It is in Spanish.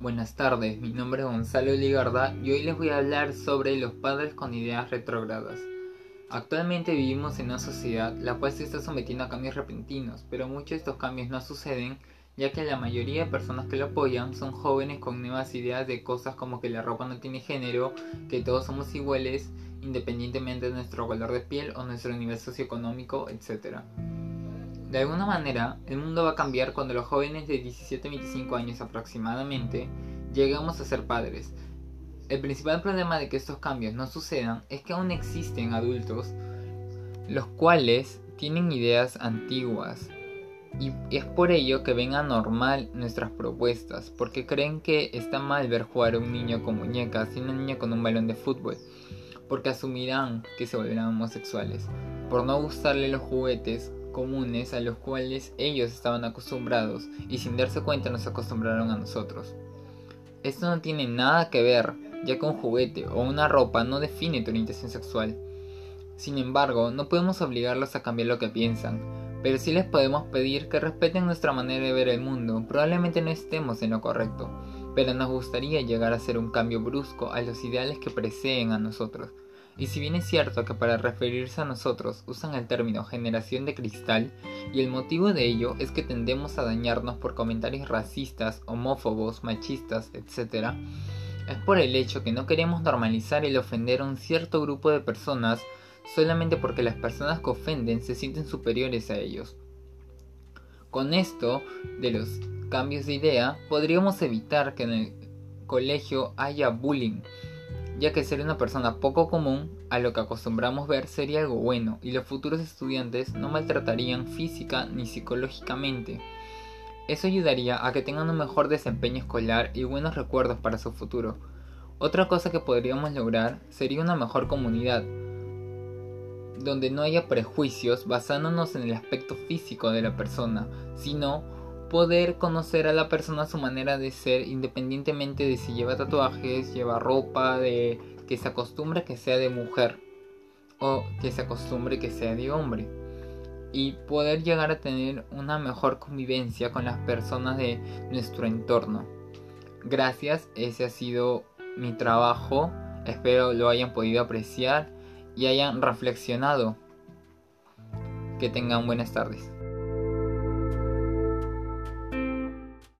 Buenas tardes, mi nombre es Gonzalo Ligarda y hoy les voy a hablar sobre los padres con ideas retrógradas. Actualmente vivimos en una sociedad la cual se está sometiendo a cambios repentinos, pero muchos de estos cambios no suceden ya que la mayoría de personas que lo apoyan son jóvenes con nuevas ideas de cosas como que la ropa no tiene género, que todos somos iguales independientemente de nuestro color de piel o nuestro nivel socioeconómico, etc. De alguna manera, el mundo va a cambiar cuando los jóvenes de 17 a 25 años aproximadamente lleguemos a ser padres. El principal problema de que estos cambios no sucedan es que aún existen adultos los cuales tienen ideas antiguas y es por ello que ven anormal nuestras propuestas, porque creen que está mal ver jugar a un niño con muñecas y una niña con un balón de fútbol, porque asumirán que se volverán homosexuales, por no gustarle los juguetes comunes a los cuales ellos estaban acostumbrados y sin darse cuenta nos acostumbraron a nosotros. Esto no tiene nada que ver, ya que un juguete o una ropa no define tu orientación sexual. Sin embargo, no podemos obligarlos a cambiar lo que piensan, pero sí les podemos pedir que respeten nuestra manera de ver el mundo. Probablemente no estemos en lo correcto, pero nos gustaría llegar a hacer un cambio brusco a los ideales que preceden a nosotros. Y si bien es cierto que para referirse a nosotros usan el término generación de cristal, y el motivo de ello es que tendemos a dañarnos por comentarios racistas, homófobos, machistas, etc., es por el hecho que no queremos normalizar el ofender a un cierto grupo de personas solamente porque las personas que ofenden se sienten superiores a ellos. Con esto de los cambios de idea, podríamos evitar que en el colegio haya bullying, ya que ser una persona poco común a lo que acostumbramos ver sería algo bueno y los futuros estudiantes no maltratarían física ni psicológicamente. Eso ayudaría a que tengan un mejor desempeño escolar y buenos recuerdos para su futuro. Otra cosa que podríamos lograr sería una mejor comunidad, donde no haya prejuicios basándonos en el aspecto físico de la persona, sino poder conocer a la persona su manera de ser independientemente de si lleva tatuajes, lleva ropa, de que se acostumbre que sea de mujer o que se acostumbre que sea de hombre. Y poder llegar a tener una mejor convivencia con las personas de nuestro entorno. Gracias, ese ha sido mi trabajo. Espero lo hayan podido apreciar y hayan reflexionado. Que tengan buenas tardes.